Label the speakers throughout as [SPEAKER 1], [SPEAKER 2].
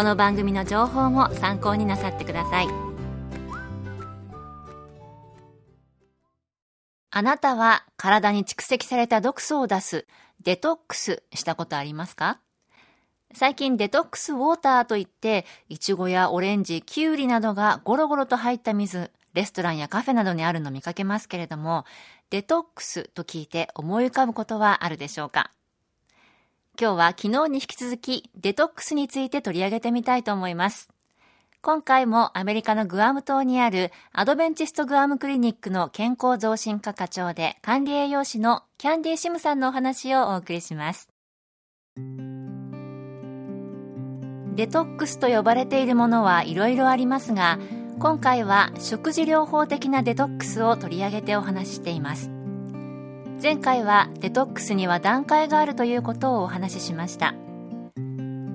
[SPEAKER 1] この番組の情報も参考になさってください。あなたは体に蓄積された毒素を出すデトックスしたことありますか？最近デトックスウォーターといって、イチゴやオレンジ、キュウリなどがゴロゴロと入った水、レストランやカフェなどにあるの見かけますけれども、デトックスと聞いて思い浮かぶことはあるでしょうか？今日は昨日に引き続きデトックスについて取り上げてみたいと思います。今回もアメリカのグアム島にあるアドベンチストグアムクリニックの健康増進課課長で管理栄養士のキャンディーシムさんのお話をお送りします。デトックスと呼ばれているものはいろいろありますが、今回は食事療法的なデトックスを取り上げてお話ししています前回はデトックスには段階があるということをお話ししました。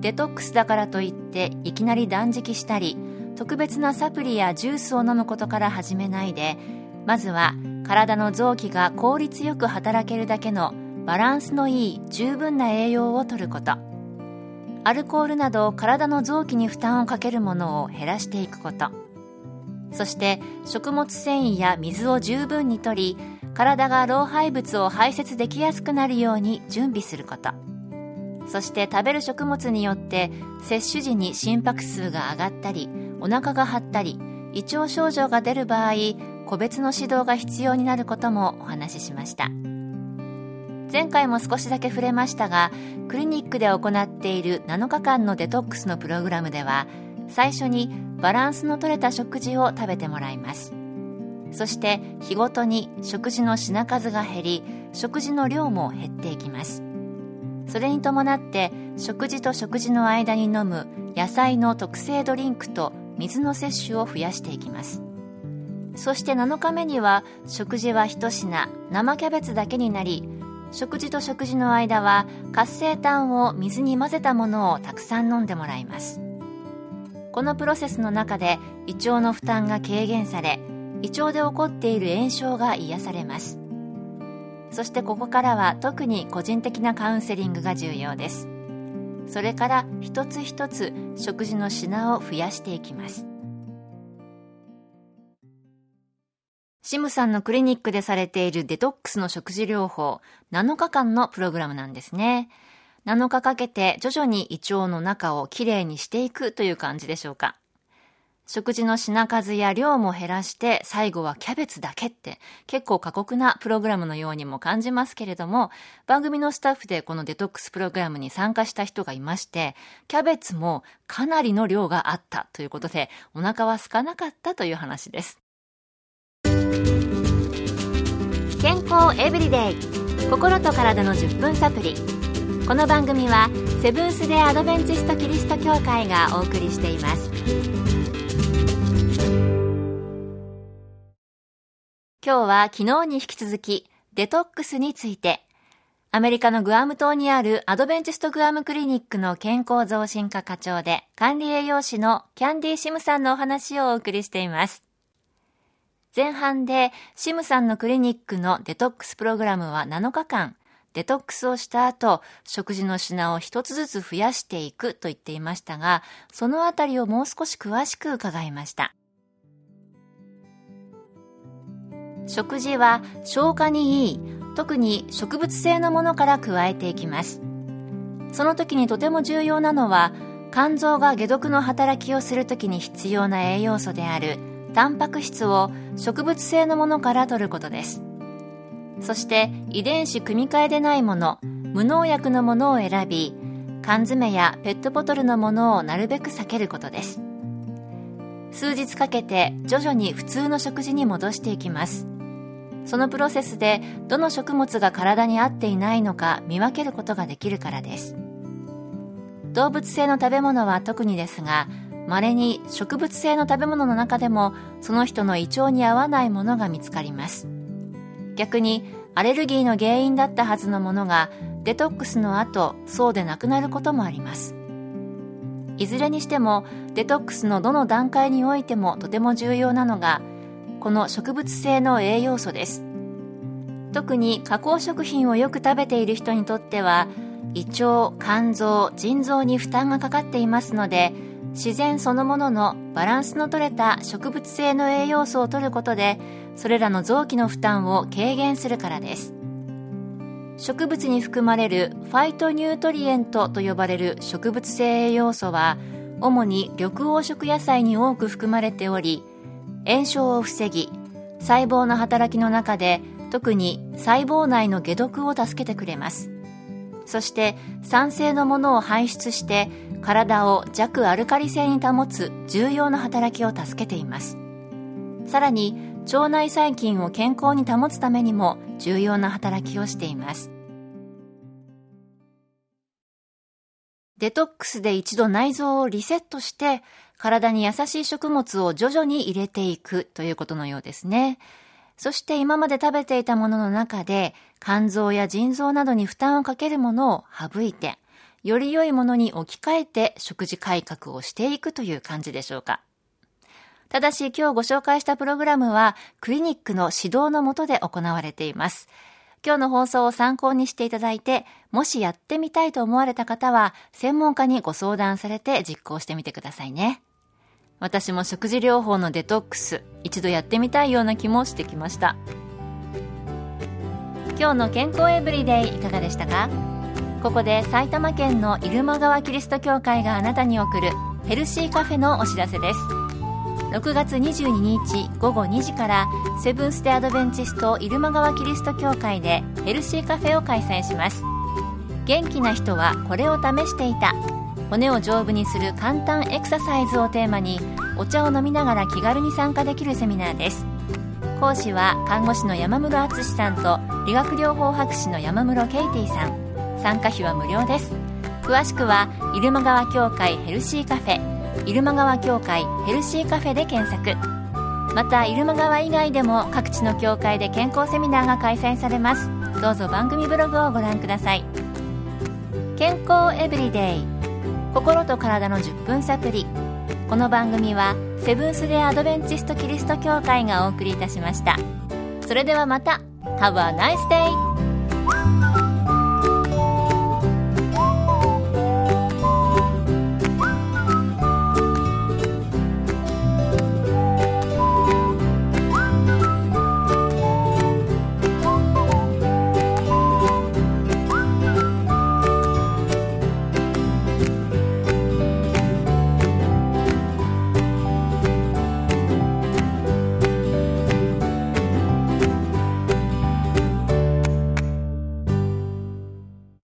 [SPEAKER 1] デトックスだからといっていきなり断食したり特別なサプリやジュースを飲むことから始めないでまずは体の臓器が効率よく働けるだけのバランスのいい十分な栄養をとること。アルコールなど体の臓器に負担をかけるものを減らしていくこと。そして食物繊維や水を十分にとり体が老廃物を排泄できやすくなるように準備すること。そして食べる食物によって摂取時に心拍数が上がったりお腹が張ったり胃腸症状が出る場合個別の指導が必要になることもお話ししました。前回も少しだけ触れましたがクリニックで行っている7日間のデトックスのプログラムでは最初にバランスのとれた食事を食べてもらいます。そして日ごとに食事の品数が減り食事の量も減っていきます。それに伴って食事と食事の間に飲む野菜の特製ドリンクと水の摂取を増やしていきます。そして7日目には食事は1品生キャベツだけになり食事と食事の間は活性炭を水に混ぜたものをたくさん飲んでもらいます。このプロセスの中で胃腸の負担が軽減され胃腸で起こっている炎症が癒されます。そしてここからは特に個人的なカウンセリングが重要です。それから一つ一つ食事の品を増やしていきます。シムさんのクリニックでされているデトックスの食事療法7日間のプログラムなんですね。7日かけて徐々に胃腸の中をきれいにしていくという感じでしょうか。食事の品数や量も減らして最後はキャベツだけって結構過酷なプログラムのようにも感じますけれども番組のスタッフでこのデトックスプログラムに参加した人がいましてキャベツもかなりの量があったということでお腹は空かなかったという話です。健康エブリデイ。心と体の10分サプリ。この番組はセブンス・デ・アドベンチスト・キリスト教会がお送りしています。今日は昨日に引き続きデトックスについてアメリカのグアム島にあるアドベンチストグアムクリニックの健康増進課課長で管理栄養士のキャンディーシムさんのお話をお送りしています。前半でシムさんのクリニックのデトックスプログラムは7日間デトックスをした後、食事の品を一つずつ増やしていくと言っていましたが、そのあたりをもう少し詳しく伺いました。食事は消化にいい、特に植物性のものから加えていきます。その時にとても重要なのは、肝臓が解毒の働きをするときに必要な栄養素であるタンパク質を植物性のものから摂ることです。そして遺伝子組み換えでないもの無農薬のものを選び缶詰やペットボトルのものをなるべく避けることです。数日かけて徐々に普通の食事に戻していきます。そのプロセスでどの食物が体に合っていないのか見分けることができるからです。動物性の食べ物は特にですが稀に植物性の食べ物の中でもその人の胃腸に合わないものが見つかります。逆にアレルギーの原因だったはずのものがデトックスの後そうでなくなることもあります。いずれにしてもデトックスのどの段階においてもとても重要なのがこの植物性の栄養素です。特に加工食品をよく食べている人にとっては胃腸肝臓腎臓に負担がかかっていますので自然そのもののバランスの取れた植物性の栄養素を摂ることでそれらの臓器の負担を軽減するからです。植物に含まれるファイトニュートリエントと呼ばれる植物性栄養素は主に緑黄色野菜に多く含まれており炎症を防ぎ細胞の働きの中で特に細胞内の解毒を助けてくれます。そして酸性のものを排出して体を弱アルカリ性に保つ重要な働きを助けています。さらに腸内細菌を健康に保つためにも重要な働きをしています。デトックスで一度内臓をリセットして体に優しい食物を徐々に入れていくということのようですね。そして今まで食べていたものの中で肝臓や腎臓などに負担をかけるものを省いて、より良いものに置き換えて食事改革をしていくという感じでしょうか。ただし今日ご紹介したプログラムはクリニックの指導のもとで行われています。今日の放送を参考にしていただいて、もしやってみたいと思われた方は、専門家にご相談されて実行してみてくださいね。私も食事療法のデトックス一度やってみたいような気もしてきました。今日の健康エブリデイいかがでしたか？ここで埼玉県の入間川キリスト教会があなたに送るヘルシーカフェのお知らせです。6月22日午後2時からセブンス・デ・アドベンチスト入間川キリスト教会でヘルシーカフェを開催します。元気な人はこれを試していた。骨を丈夫にする簡単エクササイズをテーマにお茶を飲みながら気軽に参加できるセミナーです。講師は看護師の山室敦さんと理学療法博士の山室ケイティさん。参加費は無料です。詳しくは入間川協会ヘルシーカフェ入間川協会ヘルシーカフェで検索。また入間川以外でも各地の協会で健康セミナーが開催されます。どうぞ番組ブログをご覧ください。健康エブリデイ。心と体の10分サプリこの番組はセブンス・デ・アドベンチスト・キリスト教会がお送りいたしました。それではまた。Have a nice day!